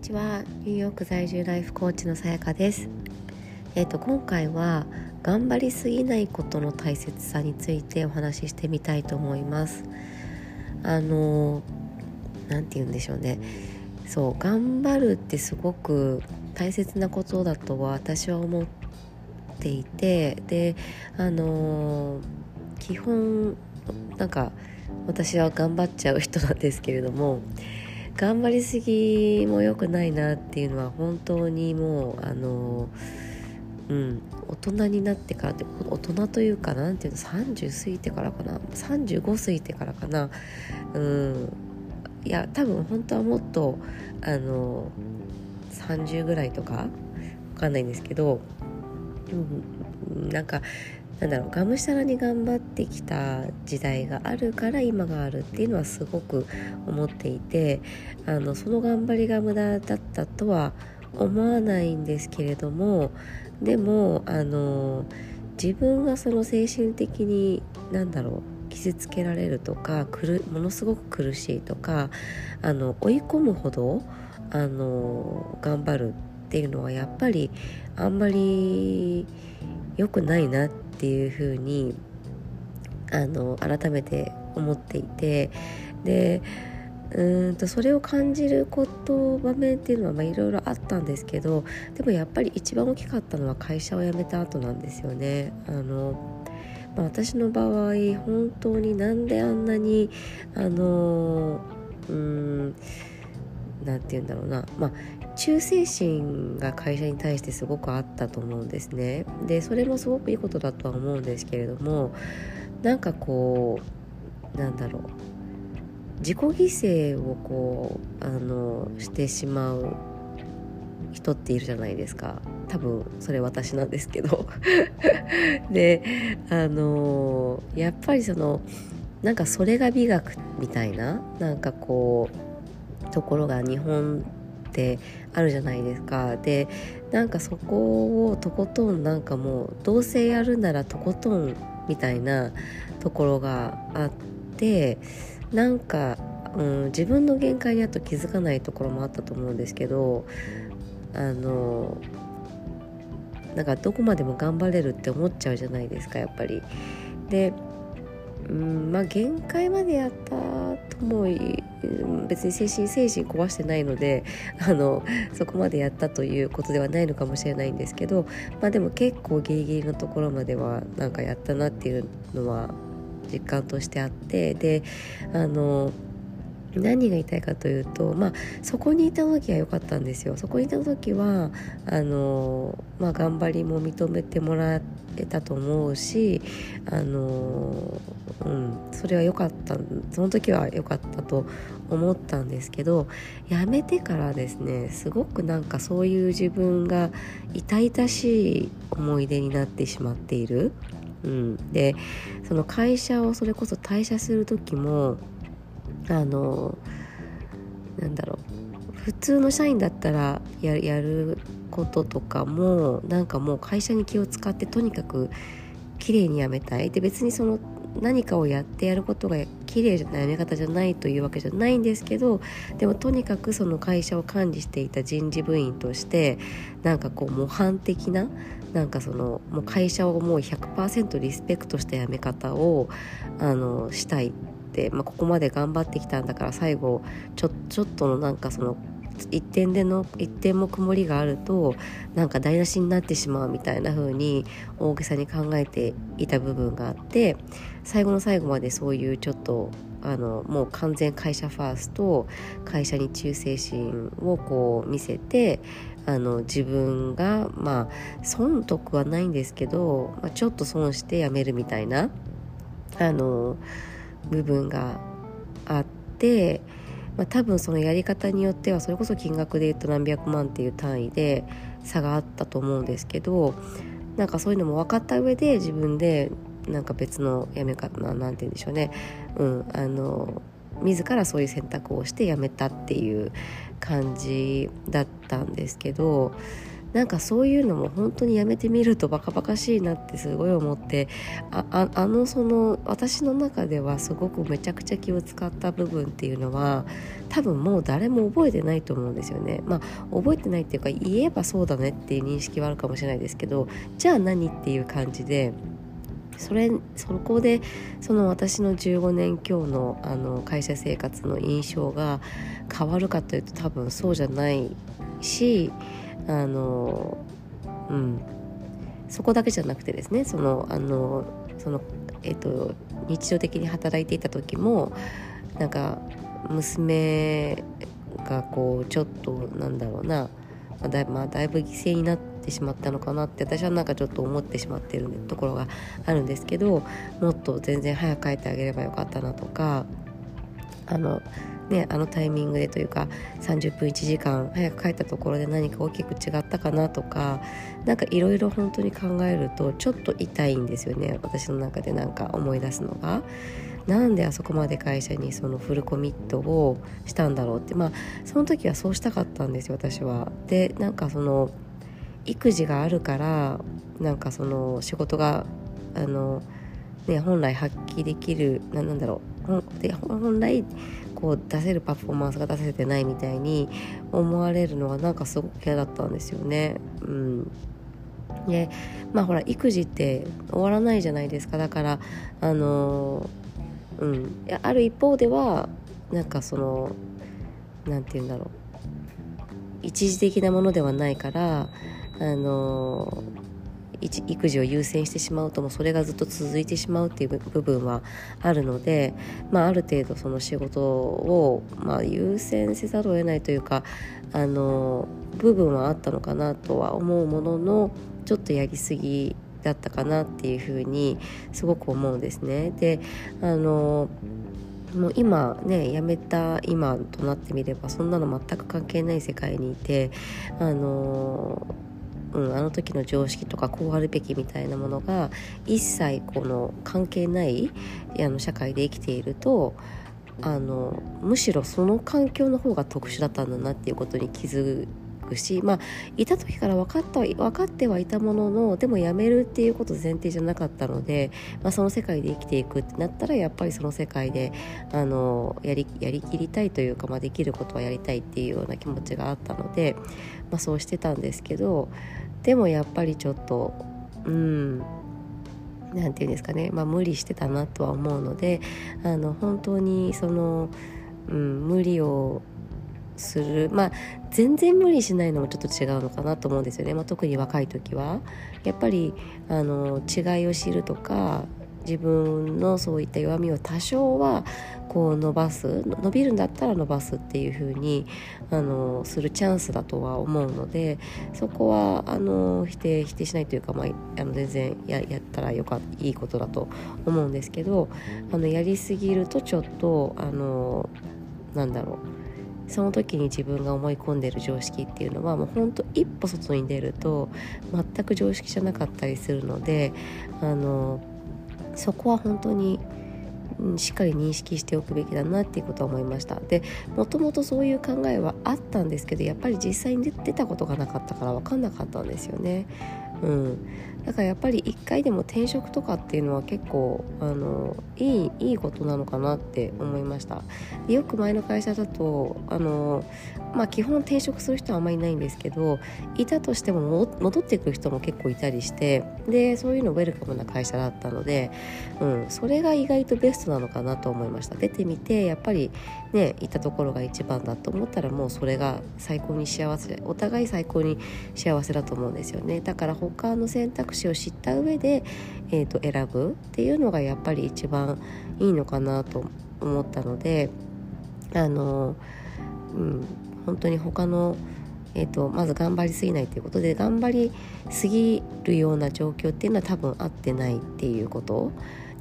ちは。ニューヨーク在住ライフコーチのさやかです。えっ、ー、と今回は頑張りすぎないことの大切さについてお話ししてみたいと思います。あの何て言うんでしょうね。そう頑張るってすごく大切なことだとは私は思っていてであの基本なんか私は頑張っちゃう人なんですけれども頑張りすぎも良くないなっていうのは本当にもうあのうん大人になってからって大人というかなんていうの30過ぎてからかな35過ぎてからかなうんいや多分本当はもっとあの30ぐらいとかわかんないんですけど、うん、なんかなんだろうがむしゃらに頑張ってきた時代があるから今があるっていうのはすごく思っていてあのその頑張りが無駄だったとは思わないんですけれどもでもあの自分がその精神的に何だろう傷つけられるとかものすごく苦しいとかあの追い込むほどあの頑張るっていうのはやっぱりあんまり良くないなってっていうふうにあの改めて思っていてでうんとそれを感じること場面っていうのはまいろいろあったんですけどでもやっぱり一番大きかったのは会社を辞めた後なんですよね。あのまあ、私の場合本当になんであんなにあのうん何て言うんだろうな、まあ、忠誠心が会社に対してすごくあったと思うんですね。でそれもすごくいいことだとは思うんですけれどもなんかこうなんだろう。自己犠牲をこうあのしてしまう人っているじゃないですか。多分それ私なんですけど。であのやっぱりそのなんかそれが美学みたいななんかこうところが日本ってあるじゃないですかでなんかそこをとことんなんかもうどうせやるならとことんみたいなところがあってなんか、うん、自分の限界にあと気づかないところもあったと思うんですけどあのなんかどこまでも頑張れるって思っちゃうじゃないですかやっぱり。でうんまあ限界までやったとも別に精神精神壊してないので あのそこまでやったということではないのかもしれないんですけど、まあ、でも結構ギリギリのところまではなんかやったなっていうのは実感としてあってであの何が言いたいかというと、まあ、そこにいた時は良かったんですよ。そこにいた時はあの、まあ、頑張りも認めてもらえたと思うしあの、うん、それは良かった。その時は良かったと思ったんですけどやめてからですねすごくなんかそういう自分が痛々しい思い出になってしまっている。うん、でその会社をそれこそ退社する時もあのなんだろう。普通の社員だったらややることとかもなんかもう会社に気を使ってとにかく綺麗に辞めたい。で別にその何かをやってやることが綺麗な辞め方じゃないというわけじゃないんですけどでもとにかくその会社を管理していた人事部員としてなんかこう模範的ななんかそのもう会社をもう100%リスペクトした辞め方をあのしたいって、まあ、ここまで頑張ってきたんだから最後ちょちょっとのなんかその一点での一点も曇りがあるとなんか台無しになってしまうみたいな風に大げさに考えていた部分があって最後の最後までそういうちょっとあのもう完全会社ファースト会社に忠誠心をこう見せてあの自分がまあ損得はないんですけど、まあ、ちょっと損して辞めるみたいなあの部分があって、まあ、多分そのやり方によってはそれこそ金額で言うと何百万っていう単位で差があったと思うんですけどなんかそういうのも分かった上で自分でなんか別のやめ方なんて言うんでしょうね、うん、あの自らそういう選択をしてやめたっていう感じだったんですけどなんかそういうのも本当にやめてみるとバカバカしいなってすごい思ってああのその私の中ではすごくめちゃくちゃ気を使った部分っていうのは多分もう誰も覚えてないと思うんですよね。まあ覚えてないっていうか言えばそうだねっていう認識はあるかもしれないですけどじゃあ何っていう感じで。それそこでその私の15年今日のあの会社生活の印象が変わるかというと多分そうじゃないしあのうん。そこだけじゃなくてですねそのあのそのえっと日常的に働いていた時もなんか娘がこうちょっとなんだろうな、まあ、だまあ、だいぶ犠牲になってしまったのかなって私はなんかちょっと思ってしまってるところがあるんですけどもっと全然早く帰ってあげればよかったなとかあのね、あのタイミングでというか30分1時間早く帰ったところで何か大きく違ったかなとか何かいろいろ本当に考えるとちょっと痛いんですよね私の中でなんか思い出すのが。なんであそこまで会社にそのフルコミットをしたんだろうってまあその時はそうしたかったんですよ私は。でなんかその育児があるからなんかその仕事があの、ね、本来発揮できるなんだろうで本来こう出せるパフォーマンスが出せてないみたいに思われるのはなんかすごく嫌だったんですよね。うん。でまあほら育児って終わらないじゃないですか。だからあのうん。ある一方ではなんかその何て言うんだろう。一時的なものではないからあの育児を優先してしまうともそれがずっと続いてしまうっていう部分はあるので、まあ、ある程度その仕事を、まあ、優先せざるを得ないというかあの部分はあったのかなとは思うもののちょっとやりすぎだったかなっていうふうにすごく思うんですね。であのもう今ね辞めた今となってみればそんなの全く関係ない世界にいてあのうん、あの時の常識とかこうあるべきみたいなものが一切この関係ないあの社会で生きているとあのむしろその環境の方が特殊だったんだなっていうことに気づくしまあいた時から分かった分かってはいたもののでも辞めるっていうこと前提じゃなかったので、まあ、その世界で生きていくってなったらやっぱりその世界であのやりやりきりたいというか、まあ、できることはやりたいっていうような気持ちがあったので、まあ、そうしてたんですけどでもやっぱりちょっとうん何て言うんですかね、まあ、無理してたなとは思うのであの本当にその、うん、無理をするまあ全然無理しないのもちょっと違うのかなと思うんですよね、まあ、特に若い時は。やっぱりあの違いを知るとか自分のそういった弱みを多少はこう伸ばす伸びるんだったら伸ばすっていう風にあにするチャンスだとは思うのでそこはあの否定否定しないというか、まあ、あの全然ややったらよかいいことだと思うんですけどあのやりすぎるとちょっとあのなんだろうその時に自分が思い込んでる常識っていうのはもうほんと一歩外に出ると全く常識じゃなかったりするのであのそこは本当にしっかり認識しておくべきだなっていうことは思いました。でもともとそういう考えはあったんですけどやっぱり実際に出たことがなかったから分かんなかったんですよね。うん。だからやっぱり一回でも転職とかっていうのは結構あのいいいいことなのかなって思いました。よく前の会社だとあのまあ基本転職する人はあまりいないんですけどいたとしても戻ってくる人も結構いたりしてでそういうのウェルカムな会社だったので、うん、それが意外とベストなのかなと思いました。出てみてやっぱりねいたところが一番だと思ったらもうそれが最高に幸せお互い最高に幸せだと思うんですよね。だから他の選択肢を知った上で、えーと、選ぶっていうのがやっぱり一番いいのかなと思ったのであの、うん、本当に他の、えーと、まず頑張りすぎないということで頑張りすぎるような状況っていうのは多分合ってないっていうこと。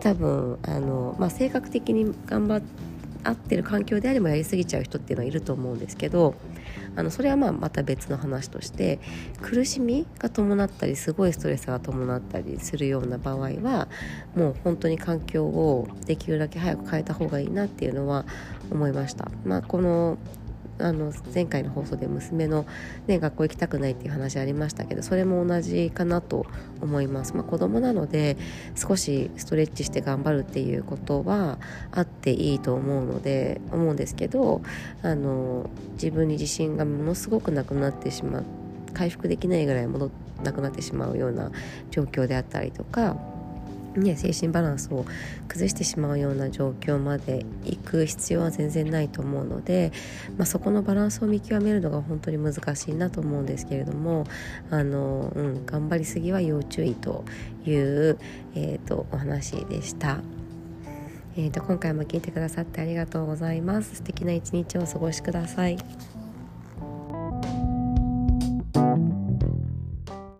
多分あの、まあ、性格的に頑張っ合ってる環境であればやりすぎちゃう人っていうのはいると思うんですけどあのそれはまあまた別の話として苦しみが伴ったりすごいストレスが伴ったりするような場合はもう本当に環境をできるだけ早く変えた方がいいなっていうのは思いました。まあ、このあの前回の放送で娘の、ね、学校行きたくないっていう話ありましたけどそれも同じかなと思います、まあ、子供なので少しストレッチして頑張るっていうことはあっていいと思うので思うんですけどあの自分に自信がものすごくなくなってしまう。回復できないぐらい戻なくなってしまうような状況であったりとかね、精神バランスを崩してしまうような状況まで行く必要は全然ないと思うので、まあ、そこのバランスを見極めるのが本当に難しいなと思うんですけれどもあの、うん、頑張りすぎは要注意という、えーと、お話でした。えーと、と今回も聞いてくださってありがとうございます。素敵な一日をお過ごしください。